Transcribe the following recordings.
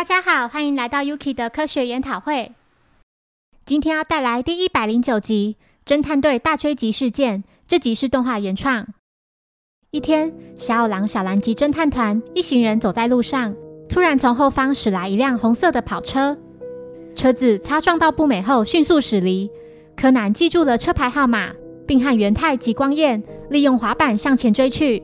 大家好，欢迎来到 Yuki 的科学研讨会。今天要带来第一百零九集《侦探队大追击事件》。这集是动画原创。一天，小五郎、小蓝及侦探团一行人走在路上，突然从后方驶来一辆红色的跑车，车子擦撞到步美后迅速驶离。柯南记住了车牌号码，并和元太及光彦利用滑板向前追去。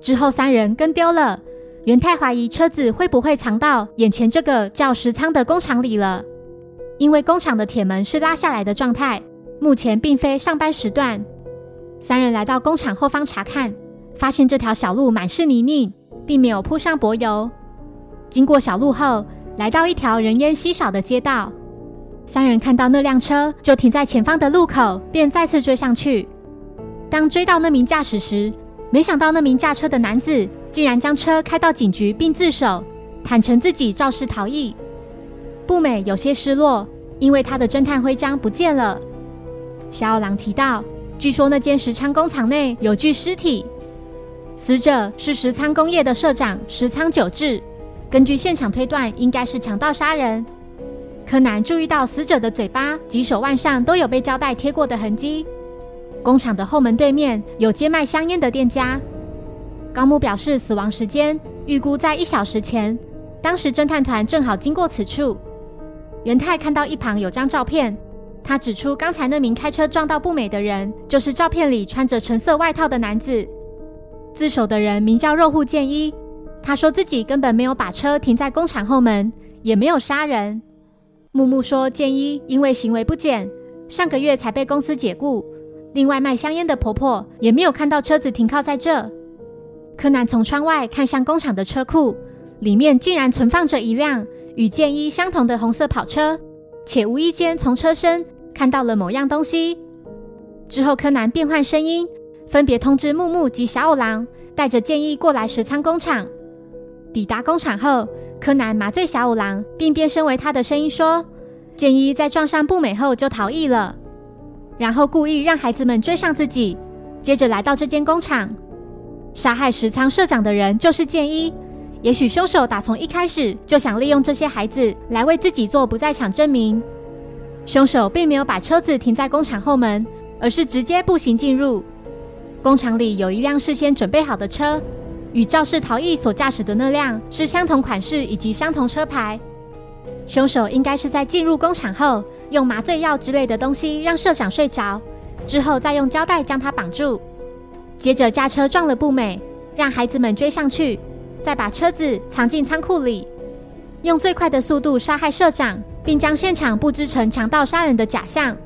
之后，三人跟丢了。元太怀疑车子会不会藏到眼前这个叫石仓的工厂里了，因为工厂的铁门是拉下来的状态，目前并非上班时段。三人来到工厂后方查看，发现这条小路满是泥泞，并没有铺上柏油。经过小路后，来到一条人烟稀少的街道。三人看到那辆车就停在前方的路口，便再次追上去。当追到那名驾驶时，没想到那名驾车的男子。竟然将车开到警局，并自首，坦诚自己肇事逃逸。步美有些失落，因为他的侦探徽章不见了。小五郎提到，据说那间石仓工厂内有具尸体，死者是石仓工业的社长石仓久志。根据现场推断，应该是强盗杀人。柯南注意到死者的嘴巴及手腕上都有被胶带贴过的痕迹。工厂的后门对面有接卖香烟的店家。高木表示，死亡时间预估在一小时前。当时侦探团正好经过此处。元太看到一旁有张照片，他指出刚才那名开车撞到不美的人，就是照片里穿着橙色外套的男子。自首的人名叫肉户健一，他说自己根本没有把车停在工厂后门，也没有杀人。木木说，健一因为行为不检，上个月才被公司解雇。另外卖香烟的婆婆也没有看到车子停靠在这。柯南从窗外看向工厂的车库，里面竟然存放着一辆与剑一相同的红色跑车，且无意间从车身看到了某样东西。之后，柯南变换声音，分别通知木木及小五郎，带着剑一过来石仓工厂。抵达工厂后，柯南麻醉小五郎，并变身为他的声音说：“剑一在撞上不美后就逃逸了，然后故意让孩子们追上自己，接着来到这间工厂。”杀害石仓社长的人就是剑一，也许凶手打从一开始就想利用这些孩子来为自己做不在场证明。凶手并没有把车子停在工厂后门，而是直接步行进入工厂里。有一辆事先准备好的车，与肇事逃逸所驾驶的那辆是相同款式以及相同车牌。凶手应该是在进入工厂后，用麻醉药之类的东西让社长睡着，之后再用胶带将他绑住。接着驾车撞了步美，让孩子们追上去，再把车子藏进仓库里，用最快的速度杀害社长，并将现场布置成强盗杀人的假象，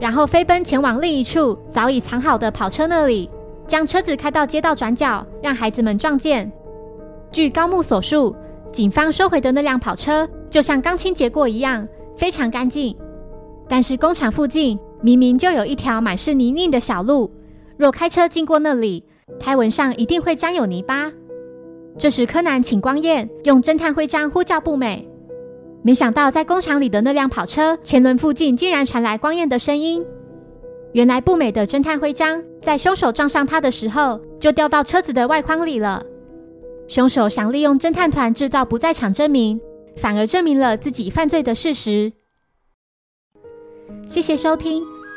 然后飞奔前往另一处早已藏好的跑车那里，将车子开到街道转角，让孩子们撞见。据高木所述，警方收回的那辆跑车就像刚清洁过一样，非常干净。但是工厂附近明明就有一条满是泥泞的小路。若开车经过那里，胎纹上一定会沾有泥巴。这时，柯南请光彦用侦探徽章呼叫步美，没想到在工厂里的那辆跑车前轮附近竟然传来光彦的声音。原来，步美的侦探徽章在凶手撞上他的时候就掉到车子的外框里了。凶手想利用侦探团制造不在场证明，反而证明了自己犯罪的事实。谢谢收听。